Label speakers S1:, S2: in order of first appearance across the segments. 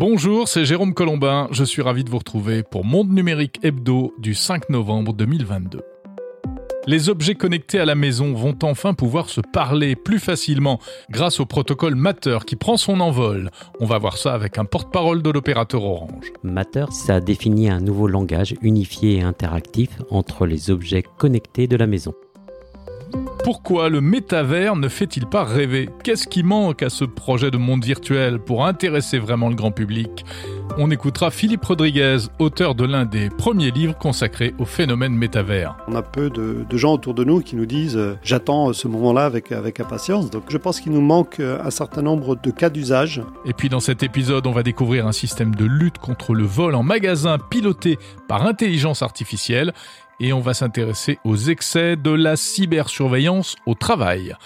S1: Bonjour, c'est Jérôme Colombin. Je suis ravi de vous retrouver pour Monde Numérique Hebdo du 5 novembre 2022. Les objets connectés à la maison vont enfin pouvoir se parler plus facilement grâce au protocole Matter qui prend son envol. On va voir ça avec un porte-parole de l'opérateur Orange.
S2: Matter, ça définit un nouveau langage unifié et interactif entre les objets connectés de la maison.
S1: Pourquoi le métavers ne fait-il pas rêver? Qu'est-ce qui manque à ce projet de monde virtuel pour intéresser vraiment le grand public? On écoutera Philippe Rodriguez, auteur de l'un des premiers livres consacrés au phénomène métavers.
S3: On a peu de, gens autour de nous qui nous disent euh, j'attends ce moment-là avec, avec impatience. Donc je pense qu'il nous manque euh, un certain nombre de cas d'usage.
S1: Et puis dans cet épisode, on va découvrir un système de lutte contre le vol en magasin piloté par intelligence artificielle et on va s'intéresser aux excès de la cybersurveillance au travail.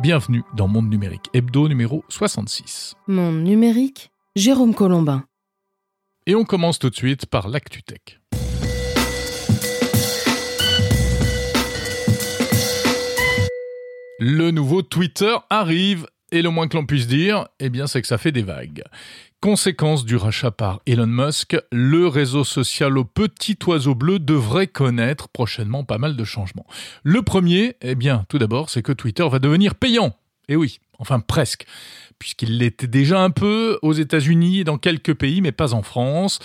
S1: Bienvenue dans Monde Numérique, hebdo numéro 66.
S4: Monde Numérique, Jérôme Colombin.
S1: Et on commence tout de suite par l'ActuTech. Le nouveau Twitter arrive et le moins que l'on puisse dire, eh bien, c'est que ça fait des vagues. Conséquence du rachat par Elon Musk, le réseau social au petit oiseau bleu devrait connaître prochainement pas mal de changements. Le premier, eh bien, tout d'abord, c'est que Twitter va devenir payant. Eh oui, enfin presque, puisqu'il l'était déjà un peu aux États-Unis et dans quelques pays, mais pas en France.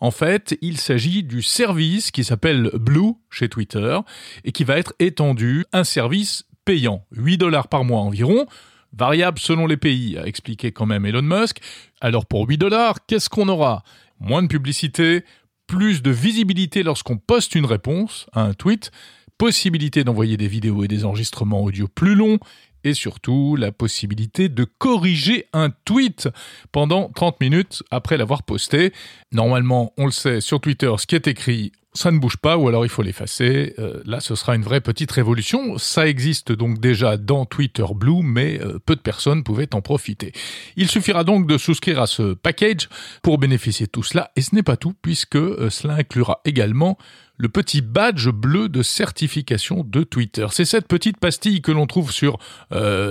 S1: En fait, il s'agit du service qui s'appelle Blue chez Twitter et qui va être étendu, un service payant, 8 dollars par mois environ, variable selon les pays, a expliqué quand même Elon Musk. Alors pour 8 dollars, qu'est-ce qu'on aura? Moins de publicité, plus de visibilité lorsqu'on poste une réponse à un tweet, possibilité d'envoyer des vidéos et des enregistrements audio plus longs, et surtout la possibilité de corriger un tweet pendant 30 minutes après l'avoir posté. Normalement, on le sait, sur Twitter, ce qui est écrit, ça ne bouge pas ou alors il faut l'effacer. Euh, là, ce sera une vraie petite révolution. Ça existe donc déjà dans Twitter Blue, mais euh, peu de personnes pouvaient en profiter. Il suffira donc de souscrire à ce package pour bénéficier de tout cela. Et ce n'est pas tout, puisque euh, cela inclura également le petit badge bleu de certification de Twitter. C'est cette petite pastille que l'on trouve sur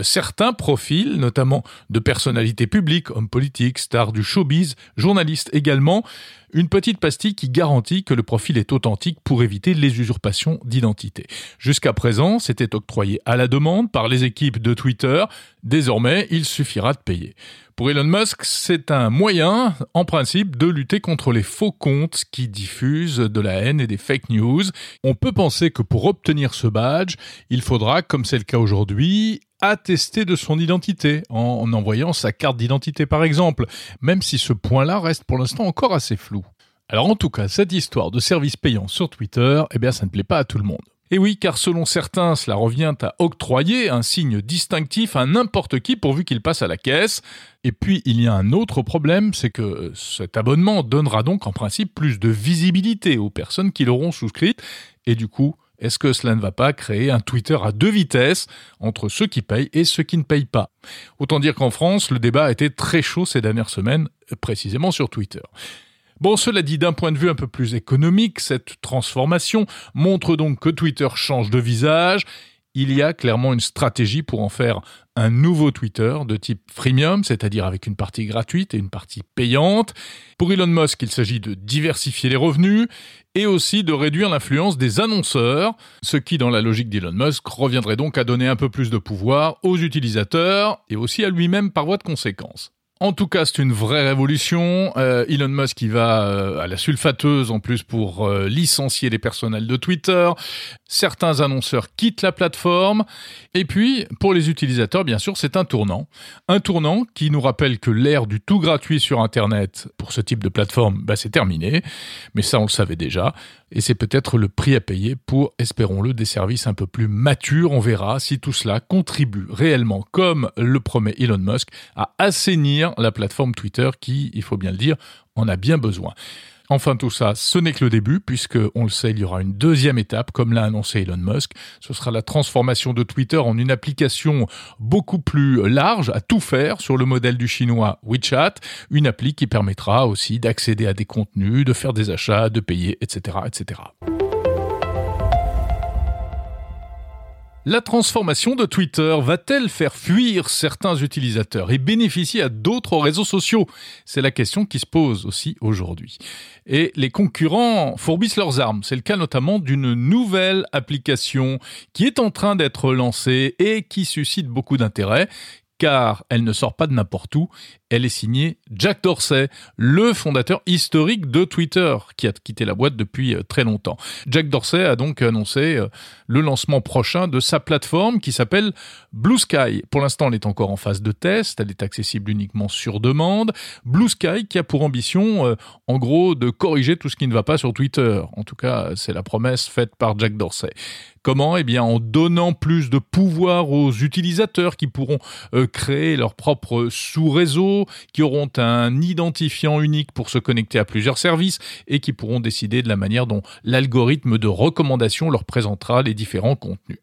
S1: certains profils, notamment de personnalités publiques, hommes politiques, stars du showbiz, journalistes également. Une petite pastille qui garantit que le profil est authentique pour éviter les usurpations d'identité. Jusqu'à présent, c'était octroyé à la demande par les équipes de Twitter. Désormais, il suffira de payer. Pour Elon Musk, c'est un moyen, en principe, de lutter contre les faux comptes qui diffusent de la haine et des fake news. On peut penser que pour obtenir ce badge, il faudra, comme c'est le cas aujourd'hui, attester de son identité en envoyant sa carte d'identité par exemple, même si ce point-là reste pour l'instant encore assez flou. Alors en tout cas, cette histoire de service payant sur Twitter, eh bien ça ne plaît pas à tout le monde. Et oui, car selon certains, cela revient à octroyer un signe distinctif à n'importe qui pourvu qu'il passe à la caisse. Et puis, il y a un autre problème, c'est que cet abonnement donnera donc en principe plus de visibilité aux personnes qui l'auront souscrite, et du coup, est-ce que cela ne va pas créer un Twitter à deux vitesses entre ceux qui payent et ceux qui ne payent pas? Autant dire qu'en France, le débat a été très chaud ces dernières semaines, précisément sur Twitter. Bon, cela dit, d'un point de vue un peu plus économique, cette transformation montre donc que Twitter change de visage il y a clairement une stratégie pour en faire un nouveau Twitter de type freemium, c'est-à-dire avec une partie gratuite et une partie payante. Pour Elon Musk, il s'agit de diversifier les revenus et aussi de réduire l'influence des annonceurs, ce qui, dans la logique d'Elon Musk, reviendrait donc à donner un peu plus de pouvoir aux utilisateurs et aussi à lui-même par voie de conséquence. En tout cas, c'est une vraie révolution. Euh, Elon Musk qui va euh, à la sulfateuse en plus pour euh, licencier les personnels de Twitter. Certains annonceurs quittent la plateforme. Et puis, pour les utilisateurs, bien sûr, c'est un tournant. Un tournant qui nous rappelle que l'ère du tout gratuit sur Internet pour ce type de plateforme, bah, c'est terminé. Mais ça, on le savait déjà. Et c'est peut-être le prix à payer pour, espérons-le, des services un peu plus matures. On verra si tout cela contribue réellement, comme le promet Elon Musk, à assainir la plateforme Twitter qui, il faut bien le dire, en a bien besoin. Enfin tout ça, ce n'est que le début, puisque, on le sait, il y aura une deuxième étape, comme l'a annoncé Elon Musk. Ce sera la transformation de Twitter en une application beaucoup plus large, à tout faire, sur le modèle du chinois WeChat, une appli qui permettra aussi d'accéder à des contenus, de faire des achats, de payer, etc., etc. La transformation de Twitter va-t-elle faire fuir certains utilisateurs et bénéficier à d'autres réseaux sociaux? C'est la question qui se pose aussi aujourd'hui. Et les concurrents fourbissent leurs armes. C'est le cas notamment d'une nouvelle application qui est en train d'être lancée et qui suscite beaucoup d'intérêt car elle ne sort pas de n'importe où, elle est signée Jack Dorsey, le fondateur historique de Twitter, qui a quitté la boîte depuis euh, très longtemps. Jack Dorsey a donc annoncé euh, le lancement prochain de sa plateforme qui s'appelle Blue Sky. Pour l'instant, elle est encore en phase de test, elle est accessible uniquement sur demande. Blue Sky qui a pour ambition, euh, en gros, de corriger tout ce qui ne va pas sur Twitter. En tout cas, c'est la promesse faite par Jack Dorsey. Comment? Eh bien, en donnant plus de pouvoir aux utilisateurs qui pourront créer leur propre sous-réseau, qui auront un identifiant unique pour se connecter à plusieurs services et qui pourront décider de la manière dont l'algorithme de recommandation leur présentera les différents contenus.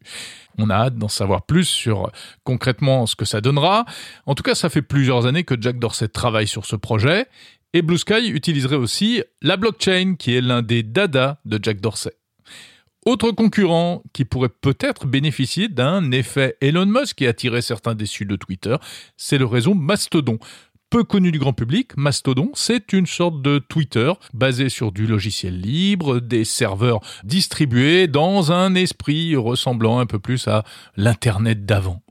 S1: On a hâte d'en savoir plus sur concrètement ce que ça donnera. En tout cas, ça fait plusieurs années que Jack Dorsey travaille sur ce projet et Blue Sky utiliserait aussi la blockchain qui est l'un des dada de Jack Dorsey. Autre concurrent qui pourrait peut-être bénéficier d'un effet Elon Musk qui a attiré certains déçus de Twitter, c'est le réseau Mastodon. Peu connu du grand public, Mastodon, c'est une sorte de Twitter basé sur du logiciel libre, des serveurs distribués dans un esprit ressemblant un peu plus à l'Internet d'avant.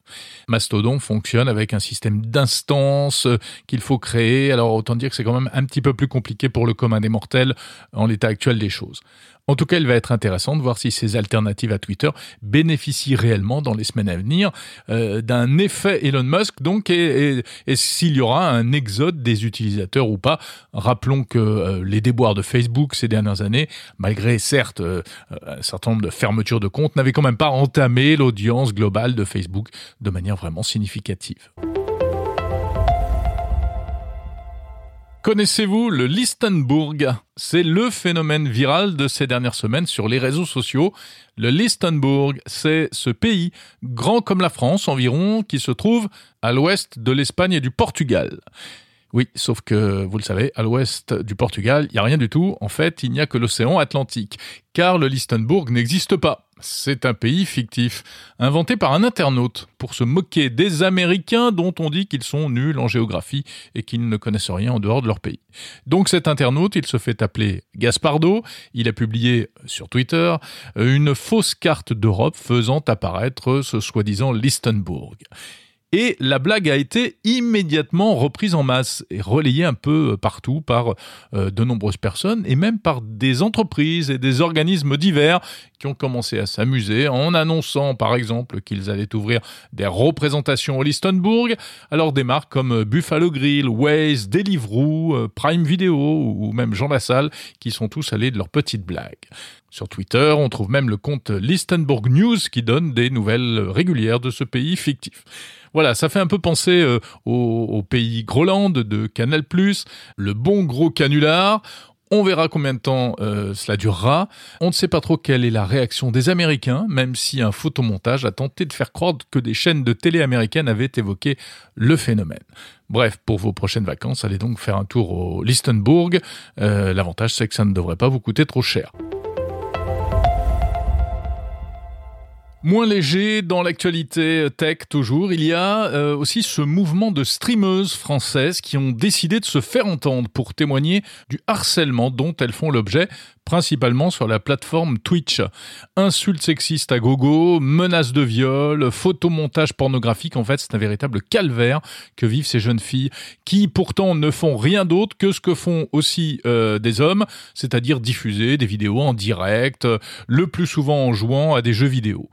S1: Mastodon fonctionne avec un système d'instances qu'il faut créer. Alors autant dire que c'est quand même un petit peu plus compliqué pour le commun des mortels en l'état actuel des choses. En tout cas, il va être intéressant de voir si ces alternatives à Twitter bénéficient réellement dans les semaines à venir euh, d'un effet Elon Musk, donc, et, s'il y aura un exode des utilisateurs ou pas. Rappelons que euh, les déboires de Facebook ces dernières années, malgré certes euh, un certain nombre de fermetures de comptes, n'avaient quand même pas entamé l'audience globale de Facebook de manière vraiment significative. Connaissez-vous le Listenburg C'est le phénomène viral de ces dernières semaines sur les réseaux sociaux. Le Listenburg, c'est ce pays, grand comme la France environ, qui se trouve à l'ouest de l'Espagne et du Portugal. Oui, sauf que, vous le savez, à l'ouest du Portugal, il n'y a rien du tout. En fait, il n'y a que l'océan Atlantique. Car le Listenburg n'existe pas. C'est un pays fictif, inventé par un internaute pour se moquer des Américains dont on dit qu'ils sont nuls en géographie et qu'ils ne connaissent rien en dehors de leur pays. Donc cet internaute, il se fait appeler Gaspardo, il a publié sur Twitter une fausse carte d'Europe faisant apparaître ce soi-disant Listenburg. Et la blague a été immédiatement reprise en masse et relayée un peu partout par euh, de nombreuses personnes et même par des entreprises et des organismes divers qui ont commencé à s'amuser en annonçant par exemple qu'ils allaient ouvrir des représentations au Listenburg. Alors des marques comme Buffalo Grill, Waze, Deliveroo, euh, Prime Video ou même Jean Lassalle qui sont tous allés de leurs petites blagues. Sur Twitter, on trouve même le compte Listenburg News qui donne des nouvelles régulières de ce pays fictif. Voilà, ça fait un peu penser euh, au, pays Groland de Canal+, le bon gros canular. On verra combien de temps euh, cela durera. On ne sait pas trop quelle est la réaction des Américains, même si un photomontage a tenté de faire croire que des chaînes de télé américaines avaient évoqué le phénomène. Bref, pour vos prochaines vacances, allez donc faire un tour au Listenburg. Euh, l'avantage, c'est que ça ne devrait pas vous coûter trop cher. Moins léger dans l'actualité tech toujours, il y a euh, aussi ce mouvement de streameuses françaises qui ont décidé de se faire entendre pour témoigner du harcèlement dont elles font l'objet principalement sur la plateforme Twitch. Insultes sexistes à gogo, menaces de viol, photomontage pornographique, en fait c'est un véritable calvaire que vivent ces jeunes filles qui pourtant ne font rien d'autre que ce que font aussi euh, des hommes, c'est-à-dire diffuser des vidéos en direct, le plus souvent en jouant à des jeux vidéo.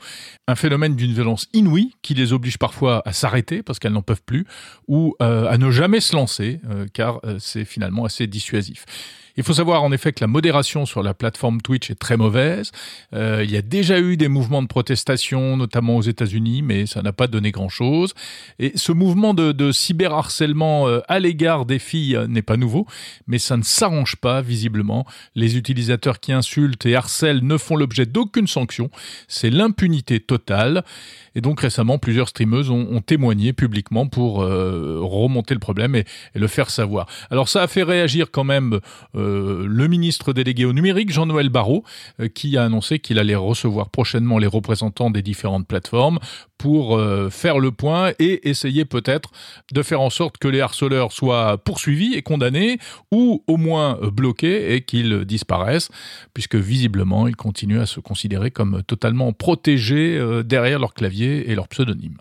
S1: Un phénomène d'une violence inouïe qui les oblige parfois à s'arrêter parce qu'elles n'en peuvent plus ou euh, à ne jamais se lancer euh, car c'est finalement assez dissuasif. Il faut savoir en effet que la modération sur la plateforme Twitch est très mauvaise. Euh, il y a déjà eu des mouvements de protestation, notamment aux États-Unis, mais ça n'a pas donné grand-chose. Et ce mouvement de, de cyberharcèlement euh, à l'égard des filles euh, n'est pas nouveau, mais ça ne s'arrange pas visiblement. Les utilisateurs qui insultent et harcèlent ne font l'objet d'aucune sanction. C'est l'impunité totale. Et donc récemment, plusieurs streameuses ont, témoigné publiquement pour remonter le problème et, le faire savoir. Alors ça a fait réagir quand même le ministre délégué au numérique, Jean-Noël Barrot, euh, qui a annoncé qu'il allait recevoir prochainement les représentants des différentes plateformes pour euh, faire le point et essayer peut-être de faire en sorte que les harceleurs soient poursuivis et condamnés ou au moins bloqués et qu'ils disparaissent, puisque visiblement ils continuent à se considérer comme totalement protégés derrière leur clavier et leur pseudonyme.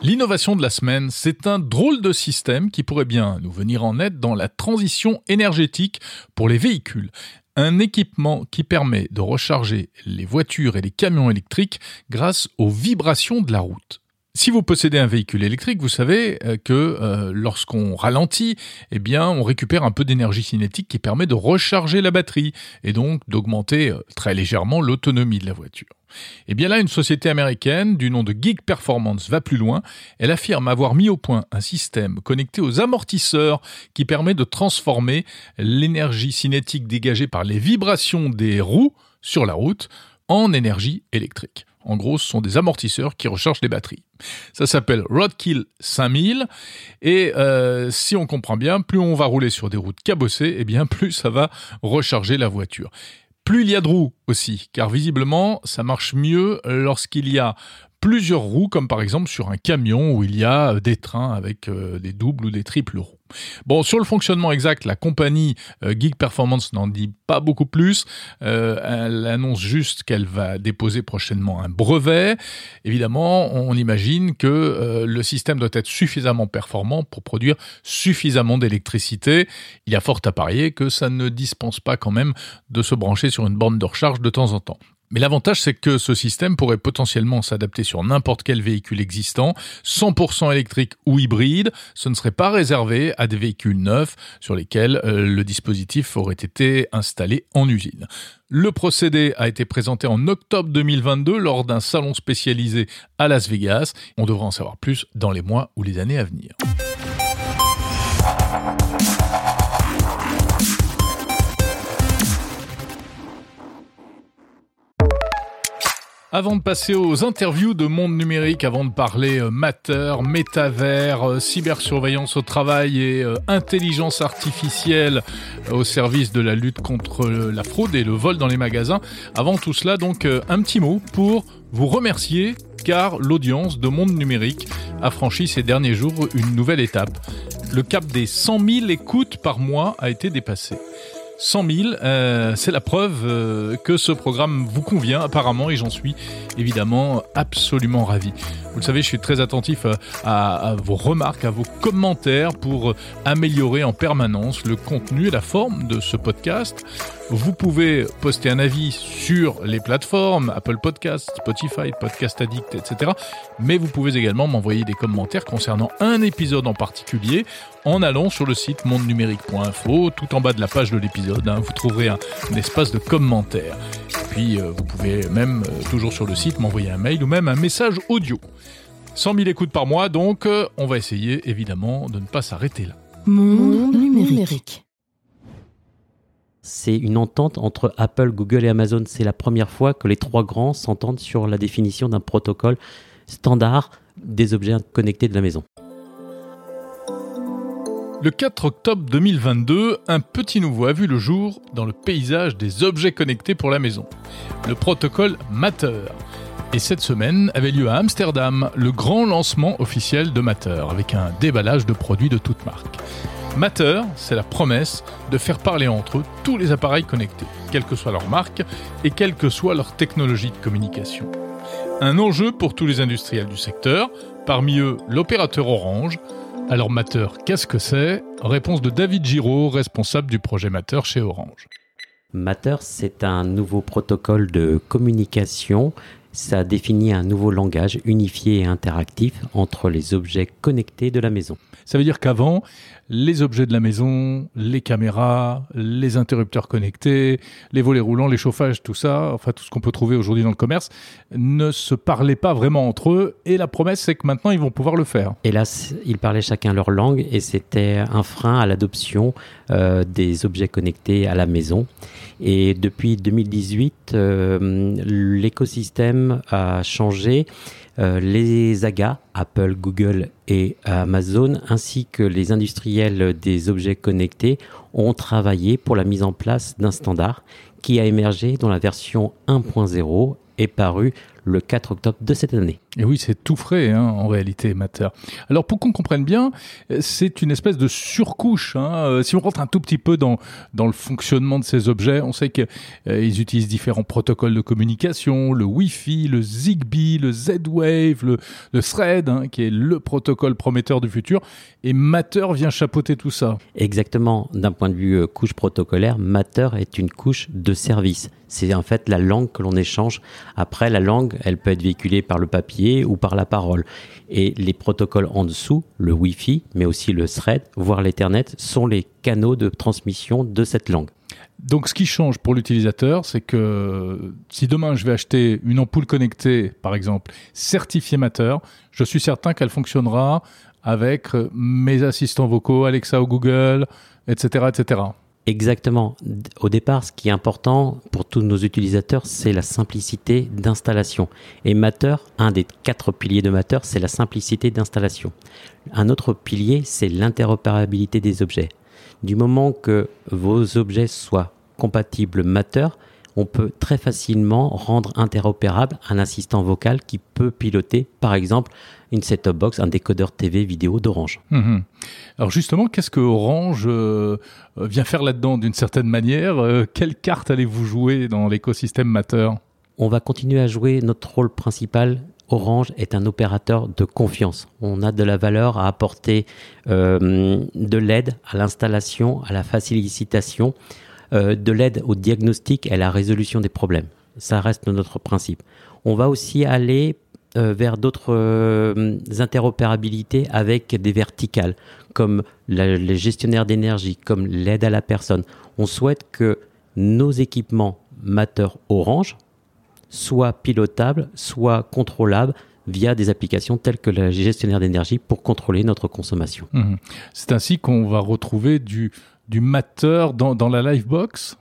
S1: L'innovation de la semaine, c'est un drôle de système qui pourrait bien nous venir en aide dans la transition énergétique pour les véhicules. Un équipement qui permet de recharger les voitures et les camions électriques grâce aux vibrations de la route. Si vous possédez un véhicule électrique, vous savez euh, que euh, lorsqu'on ralentit, eh bien, on récupère un peu d'énergie cinétique qui permet de recharger la batterie et donc d'augmenter euh, très légèrement l'autonomie de la voiture. Eh bien là, une société américaine du nom de Geek Performance va plus loin. Elle affirme avoir mis au point un système connecté aux amortisseurs qui permet de transformer l'énergie cinétique dégagée par les vibrations des roues sur la route en énergie électrique. En gros, ce sont des amortisseurs qui rechargent les batteries. Ça s'appelle Roadkill 5000 et euh, si on comprend bien, plus on va rouler sur des routes cabossées, et eh bien plus ça va recharger la voiture. Plus il y a de roues aussi, car visiblement ça marche mieux lorsqu'il y a plusieurs roues, comme par exemple sur un camion où il y a des trains avec euh, des doubles ou des triples roues. Bon, sur le fonctionnement exact, la compagnie euh, Geek Performance n'en dit pas beaucoup plus. Euh, elle annonce juste qu'elle va déposer prochainement un brevet. Évidemment, on imagine que euh, le système doit être suffisamment performant pour produire suffisamment d'électricité. Il y a fort à parier que ça ne dispense pas quand même de se brancher sur une borne de recharge de temps en temps. Mais l'avantage, c'est que ce système pourrait potentiellement s'adapter sur n'importe quel véhicule existant, 100% électrique ou hybride. Ce ne serait pas réservé à des véhicules neufs sur lesquels euh, le dispositif aurait été installé en usine. Le procédé a été présenté en octobre 2022 lors d'un salon spécialisé à Las Vegas. On devra en savoir plus dans les mois ou les années à venir. Avant de passer aux interviews de monde numérique, avant de parler euh, mater, métavers, euh, cybersurveillance au travail et euh, intelligence artificielle au service de la lutte contre la fraude et le vol dans les magasins, avant tout cela, donc un petit mot pour vous remercier car l'audience de Monde Numérique a franchi ces derniers jours une nouvelle étape. Le cap des 100 000 écoutes par mois a été dépassé. 100 000. Euh, c'est la preuve euh, que ce programme vous convient apparemment et j'en suis évidemment absolument ravi. Vous le savez, je suis très attentif euh, à, vos remarques, à vos commentaires pour améliorer en permanence le contenu et la forme de ce podcast. Vous pouvez poster un avis sur les plateformes Apple Podcast, Spotify, Podcast Addict, etc. Mais vous pouvez également m'envoyer des commentaires concernant un épisode en particulier en allant sur le site mondenumérique.info. Tout en bas de la page de l'épisode, hein, vous trouverez un, espace de commentaires. puis euh, vous pouvez même, euh, toujours sur le site, m'envoyer un mail ou même un message audio. 100 000 écoutes par mois, donc euh, on va essayer évidemment de ne pas s'arrêter là.
S4: Monde numérique
S2: c'est une entente entre Apple, Google et Amazon. C'est la première fois que les trois grands s'entendent sur la définition d'un protocole standard des objets connectés de la maison.
S1: Le 4 octobre 2022, un petit nouveau a vu le jour dans le paysage des objets connectés pour la maison. Le protocole Matter. Et cette semaine avait lieu à Amsterdam le grand lancement officiel de Matter, avec un déballage de produits de toutes marques. Matter, c'est la promesse de faire parler entre eux tous les appareils connectés, quelle que soit leur marque et quelle que soit leur technologie de communication. Un enjeu pour tous les industriels du secteur, parmi eux l'opérateur Orange. Alors Matter, qu'est-ce que c'est? Réponse de David Giraud, responsable du projet Matter chez Orange.
S2: Matter, c'est un nouveau protocole de communication ça définit un nouveau langage unifié et interactif entre les objets connectés de la maison.
S1: Ça veut dire qu'avant, les objets de la maison, les caméras, les interrupteurs connectés, les volets roulants, les chauffages, tout ça, enfin tout ce qu'on peut trouver aujourd'hui dans le commerce, ne se parlaient pas vraiment entre eux. Et la promesse, c'est que maintenant, ils vont pouvoir le faire.
S2: Hélas, ils parlaient chacun leur langue et c'était un frein à l'adoption euh, des objets connectés à la maison. Et depuis 2018, euh, l'écosystème l'écosystème a changé. Euh, les AGA, Apple, Google et Amazon, ainsi que les industriels des objets connectés, ont travaillé pour la mise en place d'un standard qui a émergé dans la version 1.0 et paru le 4 octobre de cette année.
S1: Et oui, c'est tout frais hein, en réalité, Matter. Alors pour qu'on comprenne bien, c'est une espèce de surcouche. Hein. Euh, si on rentre un tout petit peu dans, dans le fonctionnement de ces objets, on sait qu'ils euh, utilisent différents protocoles de communication, le Wi-Fi, le Zigbee, le Z-Wave, le, le Thread, hein, qui est le protocole prometteur du futur. Et Matter vient chapeauter tout ça.
S2: Exactement. D'un point de vue euh, couche protocolaire, Matter est une couche de service. C'est en fait la langue que l'on échange. Après, la langue, elle peut être véhiculée par le papier ou par la parole. Et les protocoles en dessous, le Wi-Fi, mais aussi le Thread, voire l'Ethernet, sont les canaux de transmission de cette langue.
S1: Donc ce qui change pour l'utilisateur, c'est que si demain je vais acheter une ampoule connectée, par exemple, certifiée Matter, je suis certain qu'elle fonctionnera avec mes assistants vocaux, Alexa ou Google, etc., etc.
S2: Exactement. Au départ, ce qui est important pour tous nos utilisateurs, c'est la simplicité d'installation. Et Matter, un des quatre piliers de Matter, c'est la simplicité d'installation. Un autre pilier, c'est l'interopérabilité des objets. Du moment que vos objets soient compatibles Matter, on peut très facilement rendre interopérable un assistant vocal qui peut piloter, par exemple, une set-top box, un décodeur TV vidéo d'Orange.
S1: Mhm. Alors justement, qu'est-ce que Orange euh, vient faire là-dedans d'une certaine manière euh, Quelle carte allez-vous jouer dans l'écosystème Matter
S2: On va continuer à jouer notre rôle principal. Orange est un opérateur de confiance. On a de la valeur à apporter euh, de l'aide à l'installation, à la facilitation, de l'aide au diagnostic et à la résolution des problèmes. Ça reste notre principe. On va aussi aller euh, vers d'autres euh, interopérabilités avec des verticales, comme les gestionnaires d'énergie, comme l'aide à la personne. On souhaite que nos équipements Matter Orange soient pilotables, soient contrôlables via des applications telles que le gestionnaire d'énergie pour contrôler notre consommation.
S1: Mmh. C'est ainsi qu'on va retrouver du, du Matter dans, dans la Livebox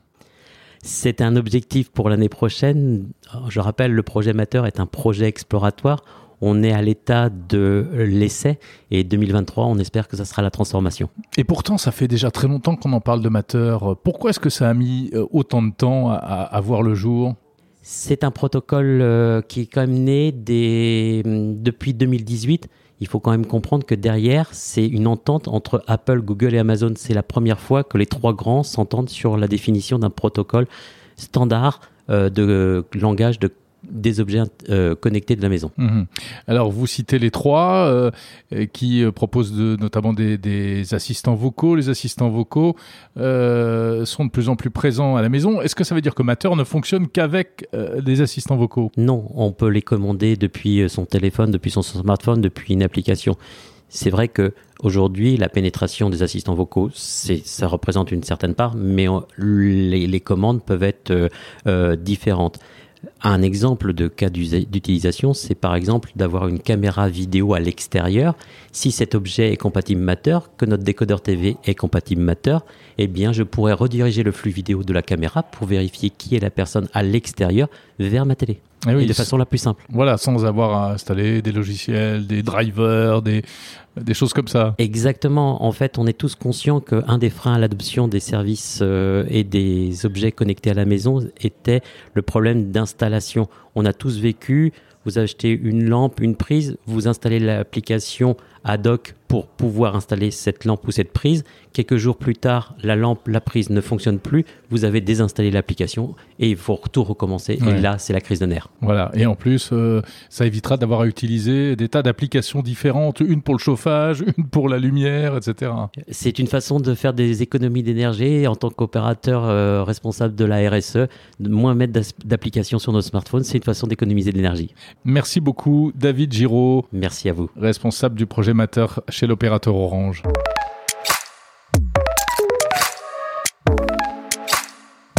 S2: c'est un objectif pour l'année prochaine. Je rappelle, le projet Matter est un projet exploratoire. On est à l'état de l'essai et 2023, on espère que ça sera la transformation.
S1: Et pourtant, ça fait déjà très longtemps qu'on en parle de Matter. Pourquoi est-ce que ça a mis euh, autant de temps à, voir le jour?
S2: C'est un protocole euh, qui est quand même né depuis 2018 il faut quand même comprendre que derrière, c'est une entente entre Apple, Google et Amazon. C'est la première fois que les trois grands s'entendent sur la définition d'un protocole standard euh, de langage de des objets euh, connectés de la maison.
S1: Mhm. Alors, vous citez les trois euh, qui euh, proposent notamment des, assistants vocaux. Les assistants vocaux sont de plus en plus présents à la maison. Est-ce que ça veut dire que Matter ne fonctionne qu'avec des assistants vocaux?
S2: Non, on peut les commander depuis son téléphone, depuis son smartphone, depuis une application. C'est vrai que aujourd'hui, la pénétration des assistants vocaux, ça représente une certaine part, mais les, commandes peuvent être différentes. Un exemple de cas d'utilisation, c'est par exemple d'avoir une caméra vidéo à l'extérieur. Si cet objet est compatible Matter, que notre décodeur TV est compatible Matter, eh bien, je pourrais rediriger le flux vidéo de la caméra pour vérifier qui est la personne à l'extérieur vers ma télé. Eh et de façon la plus simple.
S1: Voilà, sans avoir à installer des logiciels, des drivers, des, des choses comme ça.
S2: Exactement. En fait, on est tous conscients qu'un des freins à l'adoption des services euh, et des objets connectés à la maison était le problème d'installation. On a tous vécu, vous achetez une lampe, une prise, vous installez l'application ad hoc pour pouvoir installer cette lampe ou cette prise. Quelques jours plus tard, la lampe, la prise ne fonctionne plus. Vous avez désinstallé l'application et il faut tout recommencer. Et là, c'est la crise de nerfs.
S1: Voilà. Et en plus, euh, ça évitera d'avoir à utiliser des tas d'applications différentes, une pour le chauffage, une pour la lumière, etc.
S2: C'est une façon de faire des économies d'énergie en tant qu'opérateur euh, responsable de la RSE, de moins mettre d'applications sur nos smartphones. C'est une façon d'économiser de l'énergie.
S1: Merci beaucoup, David Giraud.
S2: Merci à vous.
S1: Responsable du projet Chez l'opérateur Orange.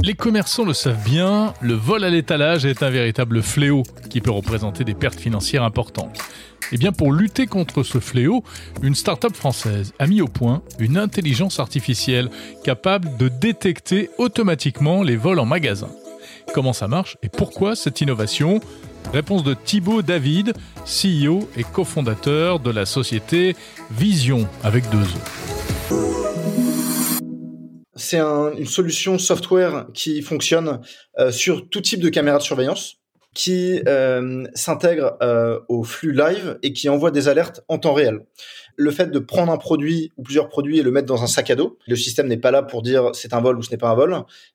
S1: Les commerçants le savent bien, le vol à l'étalage est un véritable fléau qui peut représenter des pertes financières importantes. Et eh bien pour lutter contre ce fléau, une start-up française a mis au point une intelligence artificielle capable de détecter automatiquement les vols en magasin. Comment ça marche et pourquoi cette innovation? Réponse de Thibaut David, CEO et cofondateur de la société Vision avec deux
S5: E. C'est une solution software qui fonctionne euh, sur tout type de caméra de surveillance qui euh, s'intègre euh, au flux live et qui envoie des alertes en temps réel. Le fait de prendre un produit ou plusieurs produits et le mettre dans un sac à dos, le système n'est pas là pour dire c'est un vol ou ce n'est pas un vol,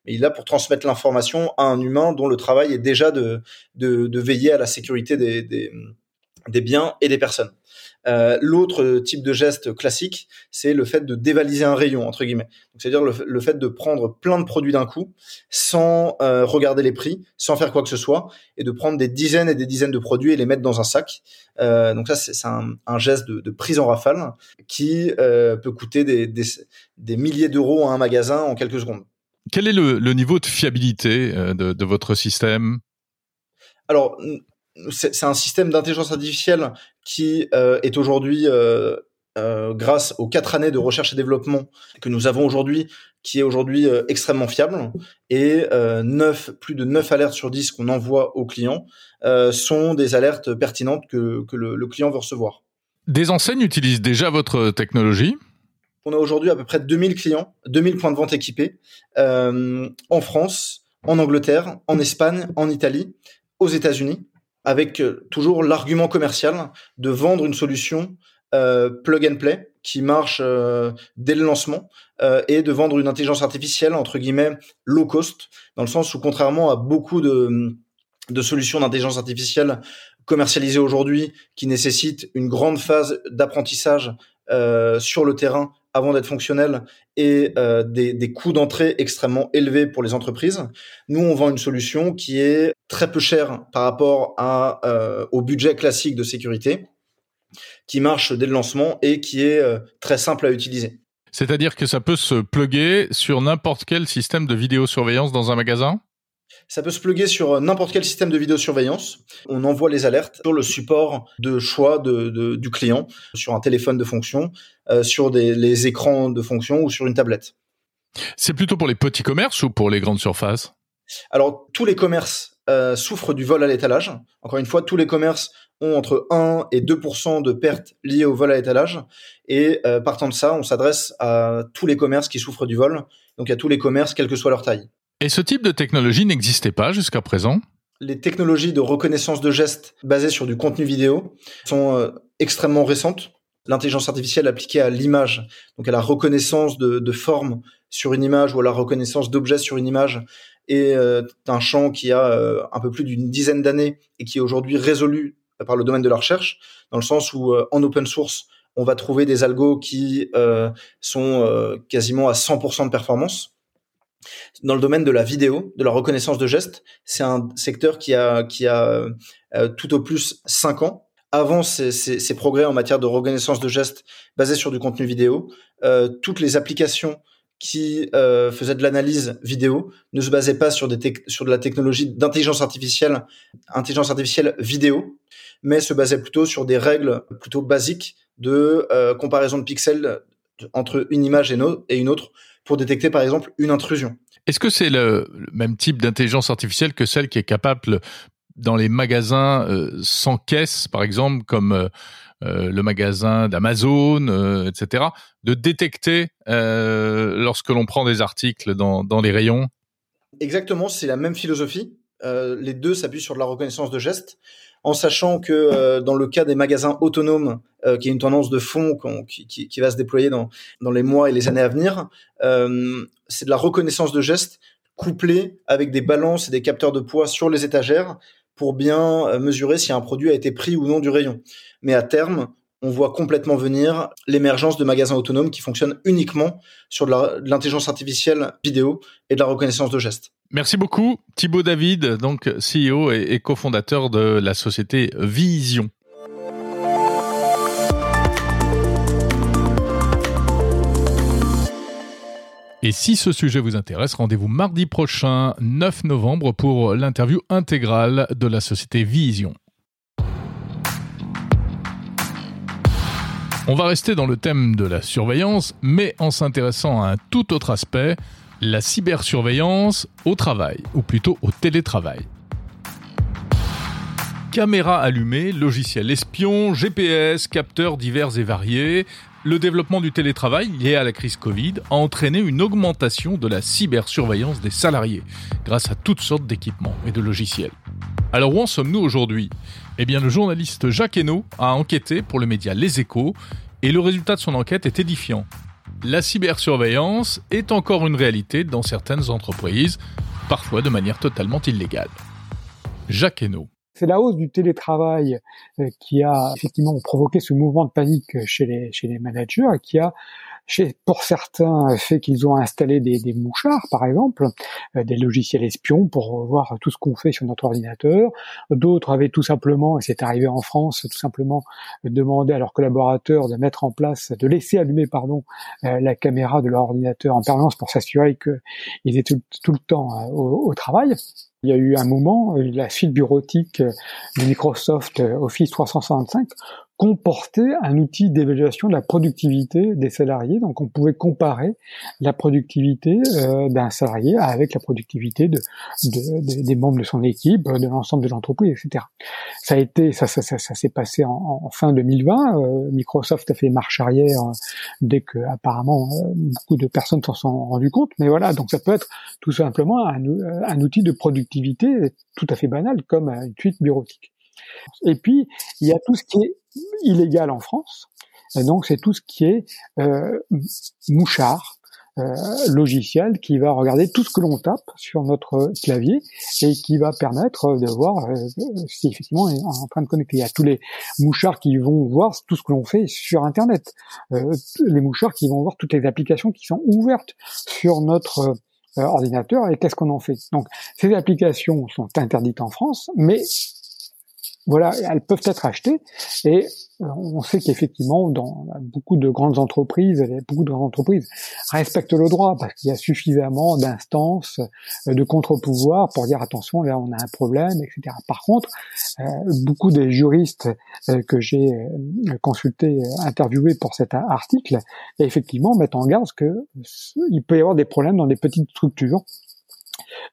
S5: mais il est là pour transmettre l'information à un humain dont le travail est déjà de, de, veiller à la sécurité des, des biens et des personnes. Euh, L'autre type de geste classique, c'est le fait de dévaliser un rayon entre guillemets. C'est-à-dire le, le, fait de prendre plein de produits d'un coup, sans euh, regarder les prix, sans faire quoi que ce soit, et de prendre des dizaines et des dizaines de produits et les mettre dans un sac. Euh, donc ça, c'est un, un, geste de, de, prise en rafale qui peut coûter des, des, des milliers d'euros à un magasin en quelques secondes.
S1: Quel est le, le niveau de fiabilité de, de votre système?
S5: Alors, c'est un système d'intelligence artificielle qui euh, est aujourd'hui, euh, euh, grâce aux quatre années de recherche et développement que nous avons aujourd'hui, qui est aujourd'hui extrêmement fiable. Et 9, plus de 9 alertes sur 10 qu'on envoie aux clients sont des alertes pertinentes que, que le, le client veut recevoir.
S1: Des enseignes utilisent déjà votre technologie?
S5: On a aujourd'hui à peu près 2000 clients, 2000 points de vente équipés en France, en Angleterre, en Espagne, en Italie, aux États-Unis avec toujours l'argument commercial de vendre une solution euh, plug and play qui marche euh, dès le lancement euh, et de vendre une intelligence artificielle entre guillemets low cost dans le sens où contrairement à beaucoup de, de solutions d'intelligence artificielle commercialisées aujourd'hui qui nécessitent une grande phase d'apprentissage sur le terrain avant d'être fonctionnel et euh, des, coûts d'entrée extrêmement élevés pour les entreprises. Nous, on vend une solution qui est très peu chère par rapport euh, au budget classique de sécurité, qui marche dès le lancement et qui est euh, très simple à utiliser.
S1: C'est-à-dire que ça peut se plugger sur n'importe quel système de vidéosurveillance dans un magasin?
S5: Ça peut se plugger sur n'importe quel système de vidéosurveillance. On envoie les alertes sur le support de choix de, de, du client, sur un téléphone de fonction, euh, sur des, les écrans de fonction ou sur une tablette.
S1: C'est plutôt pour les petits commerces ou pour les grandes surfaces?
S5: Alors, tous les commerces euh, souffrent du vol à l'étalage. Encore une fois, tous les commerces ont entre 1 et 2% de pertes liées au vol à l'étalage. Et euh, partant de ça, on s'adresse à tous les commerces qui souffrent du vol, donc à tous les commerces, quelle que soit leur taille.
S1: Et ce type de technologie n'existait pas jusqu'à présent
S5: Les technologies de reconnaissance de gestes basées sur du contenu vidéo sont euh, extrêmement récentes. L'intelligence artificielle appliquée à l'image, donc à la reconnaissance de, de forme sur une image ou à la reconnaissance d'objets sur une image, est euh, un champ qui a euh, un peu plus d'une dizaine d'années et qui est aujourd'hui résolu par le domaine de la recherche, dans le sens où en open source, on va trouver des algos qui sont quasiment à 100% de performance. Dans le domaine de la vidéo, de la reconnaissance de gestes, c'est un secteur qui a, euh, tout au plus 5 ans. Avant ces, progrès en matière de reconnaissance de gestes basés sur du contenu vidéo, euh, toutes les applications qui euh, faisaient de l'analyse vidéo ne se basaient pas sur, de la technologie d'intelligence artificielle, intelligence artificielle vidéo, mais se basaient plutôt sur des règles plutôt basiques de comparaison de pixels entre une image et une autre pour détecter par exemple une intrusion.
S1: Est-ce que c'est le, le, même type d'intelligence artificielle que celle qui est capable dans les magasins euh, sans caisse, par exemple, comme euh, le magasin d'Amazon, euh, etc., de détecter euh, lorsque l'on prend des articles dans, dans les rayons?
S5: Exactement, c'est la même philosophie. Euh, les deux s'appuient sur de la reconnaissance de gestes en sachant que euh, dans le cas des magasins autonomes, euh, qui est une tendance de fond qui, va se déployer dans, dans les mois et les années à venir, c'est de la reconnaissance de gestes couplée avec des balances et des capteurs de poids sur les étagères pour bien mesurer si un produit a été pris ou non du rayon. Mais à terme, on voit complètement venir l'émergence de magasins autonomes qui fonctionnent uniquement sur de l'intelligence artificielle vidéo et de la reconnaissance de gestes.
S1: Merci beaucoup, Thibaut David, donc CEO et, et cofondateur de la société Vision. Et si ce sujet vous intéresse, rendez-vous mardi prochain, 9 novembre, pour l'interview intégrale de la société Vision. On va rester dans le thème de la surveillance, mais en s'intéressant à un tout autre aspect, la cybersurveillance au travail, ou plutôt au télétravail. Caméras allumées, logiciels espions, GPS, capteurs divers et variés, le développement du télétravail lié à la crise Covid a entraîné une augmentation de la cybersurveillance des salariés grâce à toutes sortes d'équipements et de logiciels. Alors où en sommes-nous aujourd'hui? Eh bien le journaliste Jacques Hainaut a enquêté pour le média Les Échos et le résultat de son enquête est édifiant. La cybersurveillance est encore une réalité dans certaines entreprises, parfois de manière totalement illégale. Jacques Hainaut.
S6: C'est la hausse du télétravail euh, qui a effectivement provoqué ce mouvement de panique chez les, chez les managers et qui a pour certains fait qu'ils ont installé des, mouchards, par exemple, euh, des logiciels espions pour voir tout ce qu'on fait sur notre ordinateur. D'autres avaient tout simplement, et c'est arrivé en France, tout simplement demandé à leurs collaborateurs de mettre en place, de laisser allumer, pardon, euh, la caméra de leur ordinateur en permanence pour s'assurer qu'ils étaient tout, le temps au, au travail. Il y a eu un moment, la suite bureautique de Microsoft Office 365 comportait un outil d'évaluation de la productivité des salariés. Donc on pouvait comparer la productivité euh, d'un salarié avec la productivité de, de, des membres de son équipe, de l'ensemble de l'entreprise, etc. Ça a été, ça, s'est passé en, en, fin 2020. Euh, Microsoft a fait marche arrière euh, dès que apparemment euh, beaucoup de personnes s'en sont rendues compte. Mais voilà, donc ça peut être tout simplement un, un outil de productivité tout à fait banal comme une suite bureautique. Et puis, il y a tout ce qui est illégal en France. Donc, c'est tout ce qui est euh, mouchard, euh, logiciel qui va regarder tout ce que l'on tape sur notre clavier et qui va permettre de voir euh, si effectivement est en train de connecter. Il y a tous les mouchards qui vont voir tout ce que l'on fait sur Internet, euh, les mouchards qui vont voir toutes les applications qui sont ouvertes sur notre euh, ordinateur et qu'est-ce qu'on en fait. Donc ces applications sont interdites en France, mais voilà, elles peuvent être achetées et euh, on sait qu'effectivement dans beaucoup de grandes entreprises, beaucoup de grandes entreprises respectent le droit parce qu'il y a suffisamment d'instances euh, de contre-pouvoir pour dire attention là on a un problème, etc. Par contre, euh, beaucoup des juristes que j'ai consultés, interviewés pour cet article, effectivement mettent en garde que il peut y avoir des problèmes dans des petites structures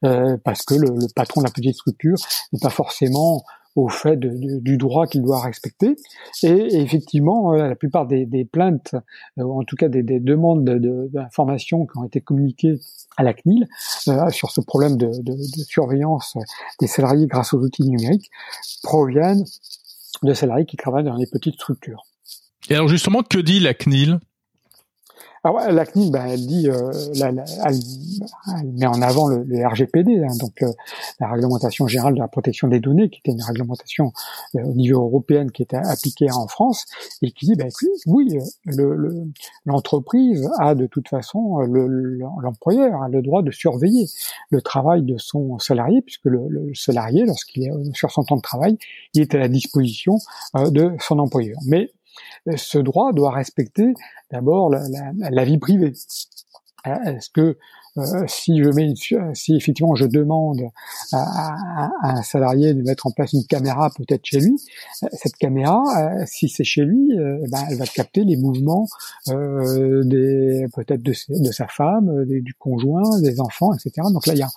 S6: parce que le, patron de la petite structure n'est pas forcément au fait de, du droit qu'il doit respecter. Et, effectivement, euh, la plupart des, des plaintes, euh, ou en tout cas des, des demandes d'informations qui ont été communiquées à la CNIL euh, sur ce problème de, de, surveillance des salariés grâce aux outils numériques, proviennent de salariés qui travaillent dans les petites structures.
S1: Et alors justement, que dit la CNIL
S6: alors la CNIL, ben, elle dit, euh, elle, elle, met en avant le, le RGPD, hein, donc euh, la réglementation générale de la protection des données, qui était une réglementation euh, au niveau européen qui était appliquée en France, et qui dit, ben, oui, l'entreprise le, a de toute façon, l'employeur a le droit de surveiller le travail de son salarié, puisque le, le salarié, lorsqu'il est sur son temps de travail, il est à la disposition de son employeur. Mais ce droit doit respecter d'abord la, vie privée. Est-ce que euh, si je mets une, si effectivement je demande à, un salarié de mettre en place une caméra peut-être chez lui, euh, cette caméra, euh, si c'est chez lui, eh ben, elle va capter les mouvements des peut-être de, sa femme, du conjoint, des enfants, etc. Donc là il y a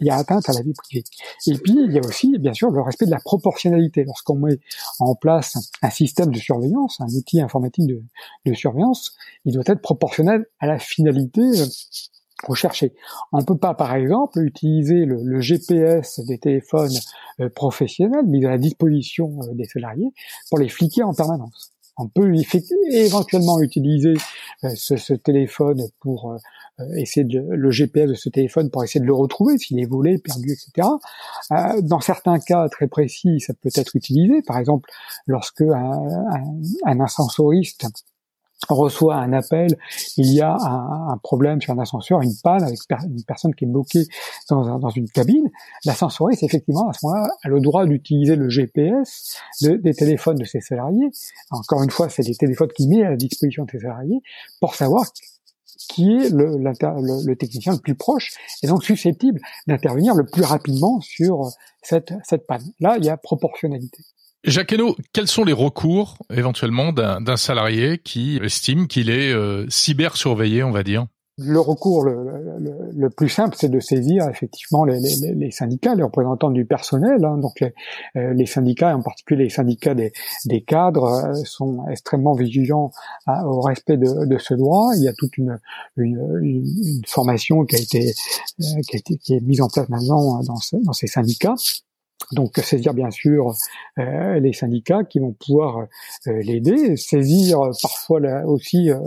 S6: il y a atteinte à la vie privée. Et puis il y a aussi bien sûr le respect de la proportionnalité. Lorsqu'on met en place un système de surveillance, un outil informatique de surveillance, il doit être proportionnel à la finalité On ne peut pas, par exemple, utiliser le, GPS des téléphones euh, professionnels mis à la disposition euh, des salariés pour les fliquer en permanence. On peut éventuellement utiliser euh, ce, téléphone pour essayer le GPS de ce téléphone pour essayer de le retrouver s'il est volé, perdu, etc. Dans certains cas très précis, ça peut être utilisé. Par exemple, lorsque un, un, un reçoit un appel, il y a un, problème sur un ascenseur, une panne avec une personne qui est bloquée dans, une cabine, l'ascensoriste, effectivement, à ce moment-là, a le droit d'utiliser le GPS de, des téléphones de ses salariés. Encore une fois, c'est des téléphones qu'il met à la disposition de ses salariés pour savoir qui est le, technicien le plus proche et donc susceptible d'intervenir le plus rapidement sur cette panne. Là, il y a proportionnalité.
S1: Jacques Hainaut, quels sont les recours éventuellement d'un salarié qui estime qu'il est euh, cyber-surveillé, on va dire?
S6: Le recours le, le, le plus simple, c'est de saisir effectivement les, les, les, syndicats, les représentants du personnel. Hein. donc les, euh, les, syndicats, en particulier les syndicats des, des cadres, euh, sont extrêmement vigilants au respect de, de, ce droit. Il y a toute une, une, une formation qui a, été, euh, qui a été qui est mise en place maintenant dans, dans ces syndicats. Donc saisir bien sûr euh, les syndicats qui vont pouvoir euh, l'aider, saisir parfois aussi euh,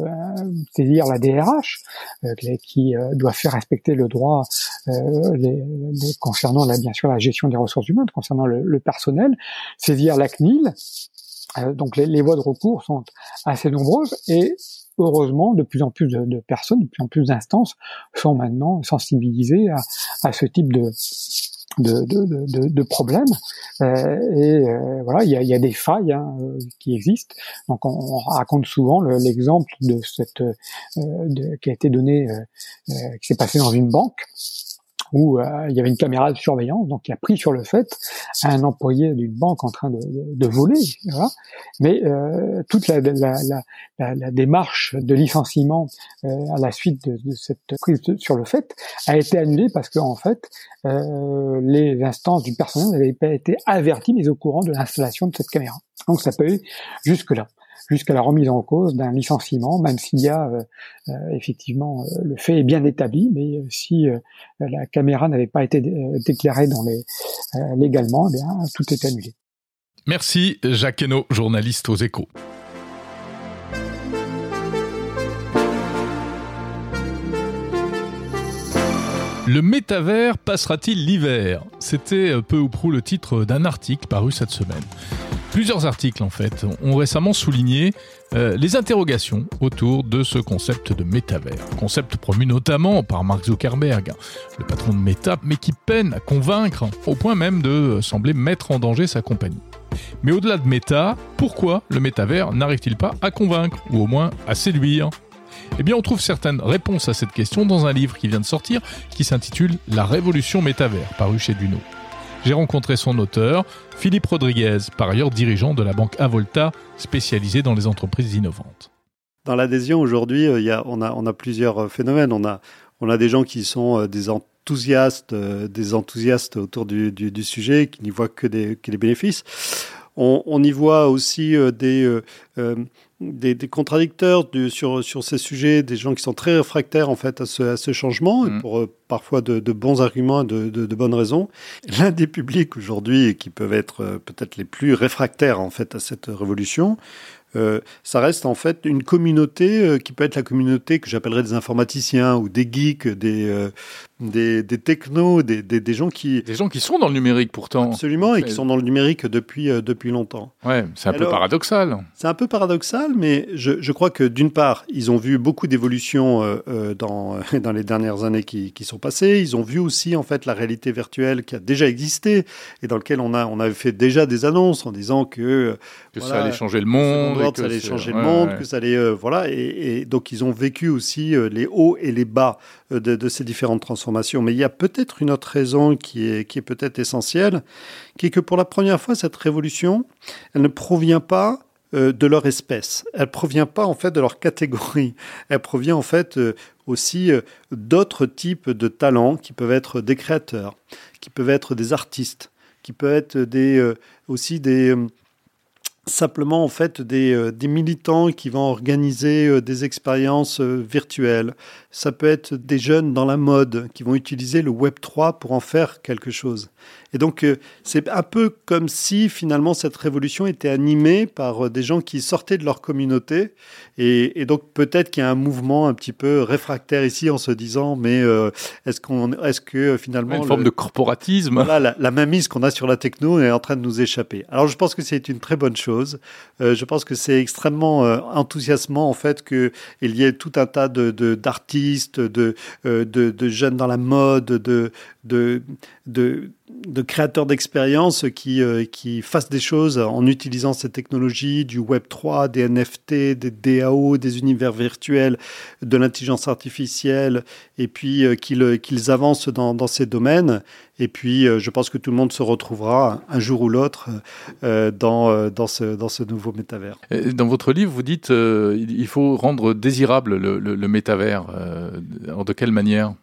S6: saisir la DRH qui doit faire respecter le droit les, concernant la, bien sûr la gestion des ressources humaines, concernant le, personnel, saisir la CNIL. donc les, les, voies de recours sont assez nombreuses et heureusement, de plus en plus de, personnes, de plus en plus d'instances sont maintenant sensibilisées à, à ce type de, de, de, de, de problèmes. Euh, et euh, voilà, il y a, y a, des failles hein, euh, qui existent. Donc on, on raconte souvent l'exemple de cette de, qui a été donné, qui s'est passé dans une banque où euh, il y avait une caméra de surveillance, donc qui a pris sur le fait un employé d'une banque en train de, de, voler. Voilà. Mais euh, toute la, la, la, la, démarche de licenciement euh, à la suite de, de cette prise sur le fait a été annulée parce que en fait les instances du personnel n'avaient pas été averties mais au courant de l'installation de cette caméra. Donc ça peut aller jusque là jusqu'à la remise en cause d'un licenciement, même s'il y a euh, euh, effectivement euh, le fait est bien établi, mais si la caméra n'avait pas été déclarée légalement, eh bien, tout est annulé.
S1: Merci Jacques Hainaut, journaliste aux échos. Le métavers passera-t-il l'hiver? C'était peu ou prou le titre d'un article paru cette semaine. Plusieurs articles, ont récemment souligné euh, les interrogations autour de ce concept de métavers. Concept promu notamment par Mark Zuckerberg, le patron de Meta, mais qui peine à convaincre, au point même de sembler mettre en danger sa compagnie. Mais au-delà de Meta, pourquoi le métavers n'arrive-t-il pas à convaincre, ou au moins à séduire? Eh bien, on trouve certaines réponses à cette question dans un livre qui vient de sortir, qui s'intitule La Révolution métavers, paru chez Duno. J'ai rencontré son auteur, Philippe Rodriguez, par ailleurs dirigeant de la banque Avolta, spécialisée dans les entreprises innovantes.
S3: Dans l'adhésion aujourd'hui, euh, on, a, plusieurs euh, phénomènes. On a, des gens qui sont euh, des enthousiastes, autour du, sujet, qui n'y voient que des, bénéfices. On, y voit aussi des, des, des, contradicteurs sur, sur ces sujets, des gens qui sont très réfractaires en fait à ce, à ce changement, mmh. pour euh, parfois de, de, bons arguments, de, de, de bonnes raisons. L'un des publics aujourd'hui qui peuvent être euh, peut-être les plus réfractaires en fait à cette révolution, euh, ça reste en fait une communauté euh, qui peut être la communauté que j'appellerais des informaticiens ou des geeks, des, euh, des, des, technos, des, des, des, gens qui...
S1: Des gens qui sont dans le numérique pourtant.
S3: Absolument, et qui sont dans le numérique depuis, depuis longtemps.
S1: Ouais, c'est un peu paradoxal.
S3: C'est un peu paradoxal, mais je, je crois que d'une part, ils ont vu beaucoup d'évolutions dans, dans les dernières années qui, qui sont passées. Ils ont vu aussi en fait la réalité virtuelle qui a déjà existé et dans lequel on a, on avait fait déjà des annonces en disant que...
S1: Que ça allait changer le monde
S3: que ça allait changer le monde, que ça allait euh, voilà, et, donc ils ont vécu aussi euh, les hauts et les bas euh, de, ces différentes transformations. Mais il y a peut-être une autre raison qui est qui est peut-être essentielle, qui est que pour la première fois cette révolution, elle ne provient pas de leur espèce. Elle provient pas en fait de leur catégorie. Elle provient en fait aussi d'autres types de talents qui peuvent être des créateurs, qui peuvent être des artistes, qui peuvent être des aussi des simplement en fait des, euh, des, militants qui vont organiser euh, des expériences euh, virtuelles. Ça peut être des jeunes dans la mode qui vont utiliser le Web 3 pour en faire quelque chose. Et donc, euh, c'est un peu comme si finalement cette révolution était animée par euh, des gens qui sortaient de leur communauté. Et, donc, peut-être qu'il y a un mouvement un petit peu réfractaire ici en se disant, mais euh, est-ce qu'on, est-ce que finalement.
S1: Une forme de corporatisme.
S3: Voilà, la, la mise qu'on a sur la techno est en train de nous échapper. Alors, je pense que c'est une très bonne chose. je pense que c'est extrêmement enthousiasmant, en fait, qu'il y ait tout un tas de, d'artistes, de, de, jeunes dans la mode, de, de, de, de créateurs d'expériences qui, euh, qui fassent des choses en utilisant ces technologies, du Web 3, des NFT, des DAO, des univers virtuels, de l'intelligence artificielle, et puis euh, qu'ils qu'ils avancent dans, dans, ces domaines. Et puis, euh, je pense que tout le monde se retrouvera un jour ou l'autre dans, dans, ce, dans ce nouveau métavers.
S1: Dans votre livre, vous dites il faut rendre désirable le, le, le métavers. de quelle manière?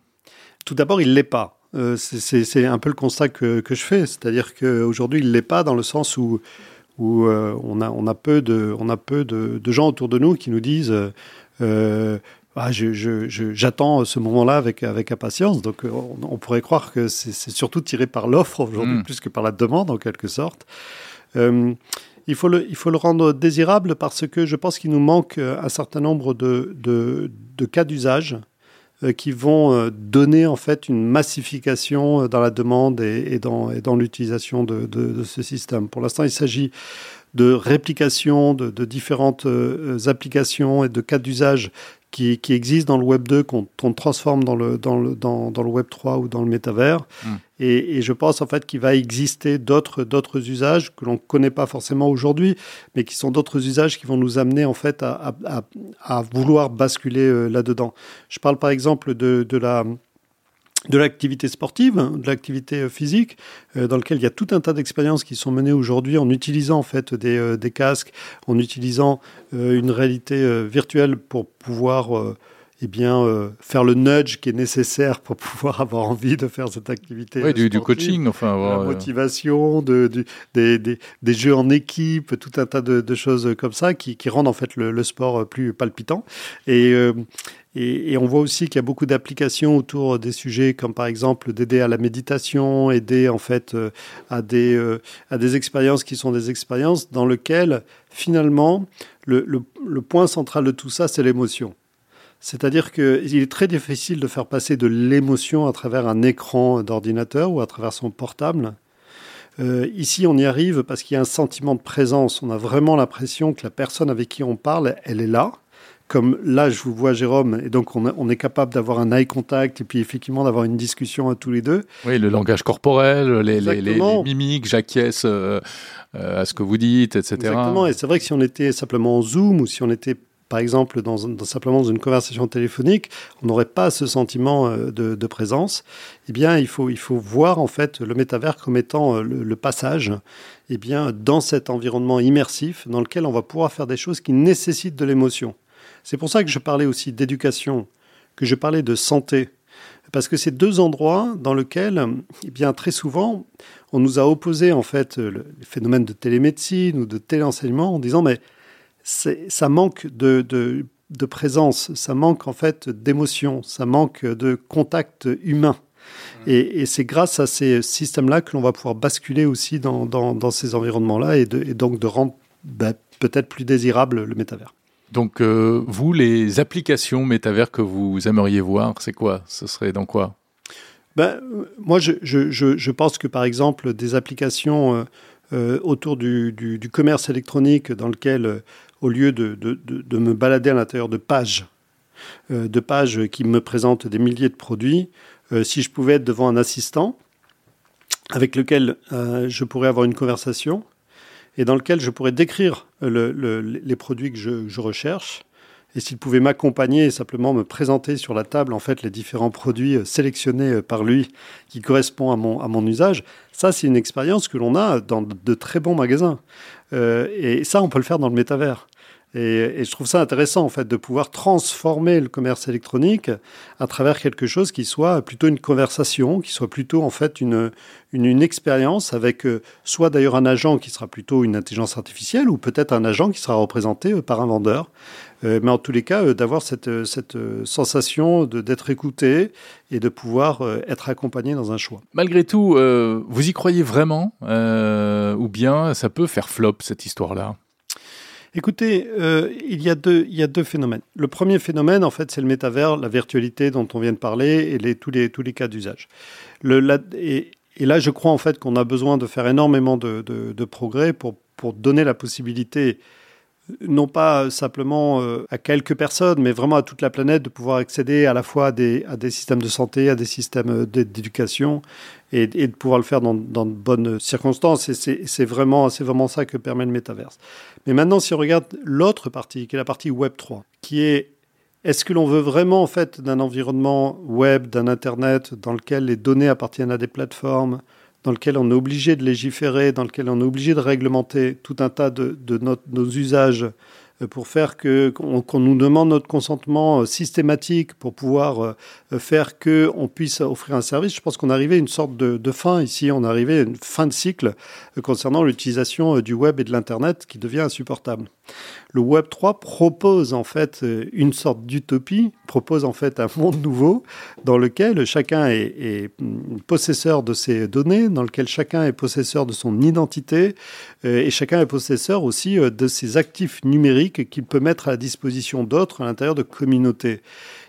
S3: Tout d'abord, il ne l'est pas. Euh, c'est un peu le constat que, que je fais. C'est-à-dire qu'aujourd'hui, il ne l'est pas dans le sens où, où euh, on, a, on a peu, de, on a peu de, de gens autour de nous qui nous disent euh, ah, j'attends ce moment-là avec, avec impatience. Donc, on, pourrait croire que c'est surtout tiré par l'offre aujourd'hui, mm. plus que par la demande, en quelque sorte. il, faut le, il faut le rendre désirable parce que je pense qu'il nous manque un certain nombre de, de, de cas d'usage qui vont euh, donner en fait une massification euh, dans la demande et, dans, l'utilisation de, ce système. Pour l'instant, il s'agit de réplication de différentes applications et de cas d'usage qui, qui existe dans le Web 2, qu'on transforme dans le, dans, le, dans, dans, le Web 3 ou dans le métavers. Hmm. Et, et, je pense en fait qu'il va exister d'autres usages que l'on ne connaît pas forcément aujourd'hui, mais qui sont d'autres usages qui vont nous amener en fait à, à, à vouloir basculer euh, là-dedans. Je parle par exemple de, de la de l'activité sportive, de l'activité euh, physique, euh, dans lequel il y a tout un tas d'expériences qui sont menées aujourd'hui en utilisant en fait des, euh, des casques, en utilisant une réalité virtuelle pour pouvoir eh bien, faire le nudge qui est nécessaire pour pouvoir avoir envie de faire cette activité.
S1: Oui, du, coaching, enfin.
S3: La motivation, de, des, des, des, jeux en équipe, tout un tas de, de choses comme ça qui, qui, rendent en fait le, le sport plus palpitant. Et, et, on voit aussi qu'il y a beaucoup d'applications autour des sujets comme par exemple d'aider à la méditation, aider en fait euh, à des, euh, à des expériences qui sont des expériences dans lesquelles finalement le, le, point central de tout ça c'est l'émotion. C'est-à-dire qu'il est très difficile de faire passer de l'émotion à travers un écran d'ordinateur ou à travers son portable. Euh, ici, on y arrive parce qu'il y a un sentiment de présence. On a vraiment l'impression que la personne avec qui on parle, elle est là comme là, je vous vois, Jérôme, et donc on, est capable d'avoir un eye contact et puis effectivement d'avoir une discussion à tous les deux.
S1: Oui, le langage corporel, les, les, mimiques, j'acquiesce euh, euh, à ce que vous dites, etc.
S3: Exactement, et c'est vrai que si on était simplement en Zoom ou si on était par exemple dans, simplement dans une conversation téléphonique, on n'aurait pas ce sentiment euh, de, présence. Eh bien, il faut, il faut voir en fait le métavers comme étant le, passage eh bien, dans cet environnement immersif dans lequel on va pouvoir faire des choses qui nécessitent de l'émotion. C'est pour ça que je parlais aussi d'éducation, que je parlais de santé, parce que c'est deux endroits dans lesquels, eh bien, très souvent, on nous a opposé en fait le, phénomène de télémédecine ou de téléenseignement en disant mais ça manque de, de, de, présence, ça manque en fait d'émotion, ça manque de contact humain. Mmh. Et, et c'est grâce à ces systèmes-là que l'on va pouvoir basculer aussi dans, dans, dans ces environnements-là et, et, donc de rendre bah, peut-être plus désirable le métavers.
S1: Donc, euh, vous, les applications métavers que vous aimeriez voir, c'est quoi? Ce serait dans quoi?
S3: Ben, Moi, je, je, je, pense que, par exemple, des applications euh, euh, autour du, du, du, commerce électronique dans lequel, au lieu de, de, de, me balader à l'intérieur de pages, de pages qui me présentent des milliers de produits, si je pouvais être devant un assistant avec lequel je pourrais avoir une conversation, et dans lequel je pourrais décrire les produits que je, recherche. Et s'il pouvait m'accompagner et simplement me présenter sur la table en fait les différents produits euh, sélectionnés euh, par lui qui correspondent à mon, à mon usage, ça c'est une expérience que l'on a dans de très bons magasins. Euh, et ça on peut le faire dans le métavers. Et, je trouve ça intéressant, en fait, de pouvoir transformer le commerce électronique à travers quelque chose qui soit plutôt une conversation, qui soit plutôt, en fait, une, une, expérience avec euh, soit d'ailleurs un agent qui sera plutôt une intelligence artificielle ou peut-être un agent qui sera représenté euh, par un vendeur. Euh, mais en tous les cas, d'avoir cette, cette sensation d'être écouté et de pouvoir être accompagné dans un choix.
S1: Malgré tout, vous y croyez vraiment ou bien ça peut faire flop cette histoire-là?
S3: Écoutez, euh, il, y a deux, phénomènes. Le premier phénomène, en fait, c'est le métavers, la virtualité dont on vient de parler et tous, les, cas d'usage. Et, là, je crois en fait qu'on a besoin de faire énormément de, progrès pour donner la possibilité non pas simplement euh, à quelques personnes, mais vraiment à toute la planète, de pouvoir accéder à la fois à des, systèmes de santé, à des systèmes euh, d'éducation, et, de pouvoir le faire dans, dans de bonnes circonstances. Et c'est vraiment, vraiment ça que permet le métaverse. Mais maintenant, si on regarde l'autre partie, qui est la partie Web 3, qui est est-ce que l'on veut vraiment en fait d'un environnement web, d'un Internet dans lequel les données appartiennent à des plateformes, dans lequel on est obligé de légiférer, dans lequel on est obligé de réglementer tout un tas de, nos usages pour faire que qu'on nous demande notre consentement euh, systématique pour pouvoir euh, faire que on puisse offrir un service. Je pense qu'on arrivait à une sorte de, fin ici. On arrivait à une fin de cycle concernant l'utilisation du web et de l'internet qui devient insupportable le Web 3 propose en fait euh, une sorte d'utopie, propose en fait un monde nouveau dans lequel chacun est, possesseur de ses données, dans lequel chacun est possesseur de son identité euh, et chacun est possesseur aussi euh, de ses actifs numériques qu'il peut mettre à la disposition d'autres à l'intérieur de communautés.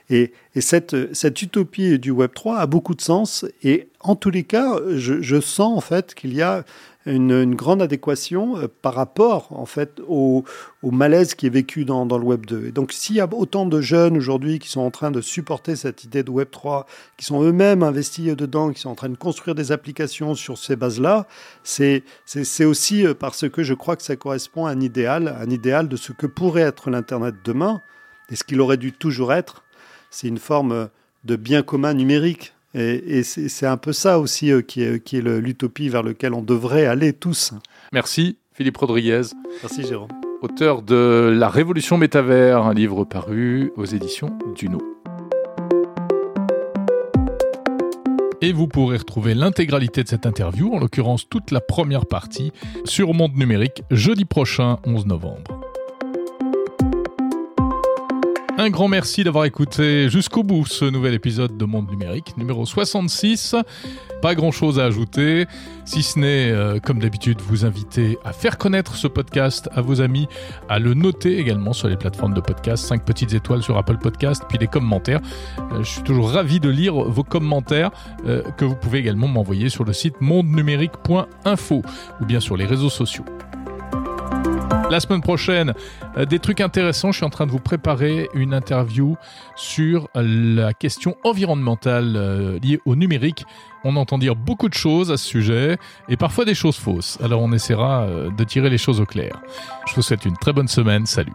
S3: Et, cette, cette, utopie du Web 3 a beaucoup de sens. Et en tous les cas, je, je sens en fait qu'il y a une, grande adéquation euh, par rapport en fait au, malaise qui est vécu dans, le Web 2. Et donc s'il y a autant de jeunes aujourd'hui qui sont en train de supporter cette idée de Web 3, qui sont eux-mêmes investis dedans, qui sont en train de construire des applications sur ces bases-là, c'est aussi euh, parce que je crois que ça correspond à un idéal, un idéal de ce que pourrait être l'Internet demain, et ce qu'il aurait dû toujours être. C'est une forme de bien commun numérique et, c'est un peu ça aussi euh, qui est, qui est l'utopie vers laquelle on devrait aller tous.
S1: Merci Philippe Rodriguez.
S3: Merci Jérôme.
S1: Auteur de La Révolution Métavers, un livre paru aux éditions Duno. Et vous pourrez retrouver l'intégralité de cette interview, en l'occurrence toute la première partie, sur Monde Numérique jeudi prochain, 11 novembre. Un grand merci d'avoir écouté jusqu'au bout ce nouvel épisode de Monde Numérique, numéro 66. Pas grand chose à ajouter, si ce n'est, euh, comme d'habitude, vous inviter à faire connaître ce podcast à vos amis, à le noter également sur les plateformes de podcast, 5 petites étoiles sur Apple Podcast, puis des commentaires. Euh, je suis toujours ravi de lire vos commentaires euh, que vous pouvez également m'envoyer sur le site mondenumérique.info ou bien sur les réseaux sociaux. La semaine prochaine, euh, des trucs intéressants. Je suis en train de vous préparer une interview sur la question environnementale euh, liée au numérique. On entend dire beaucoup de choses à ce sujet et parfois des choses fausses. Alors on essaiera euh, de tirer les choses au clair. Je vous souhaite une très bonne semaine. Salut.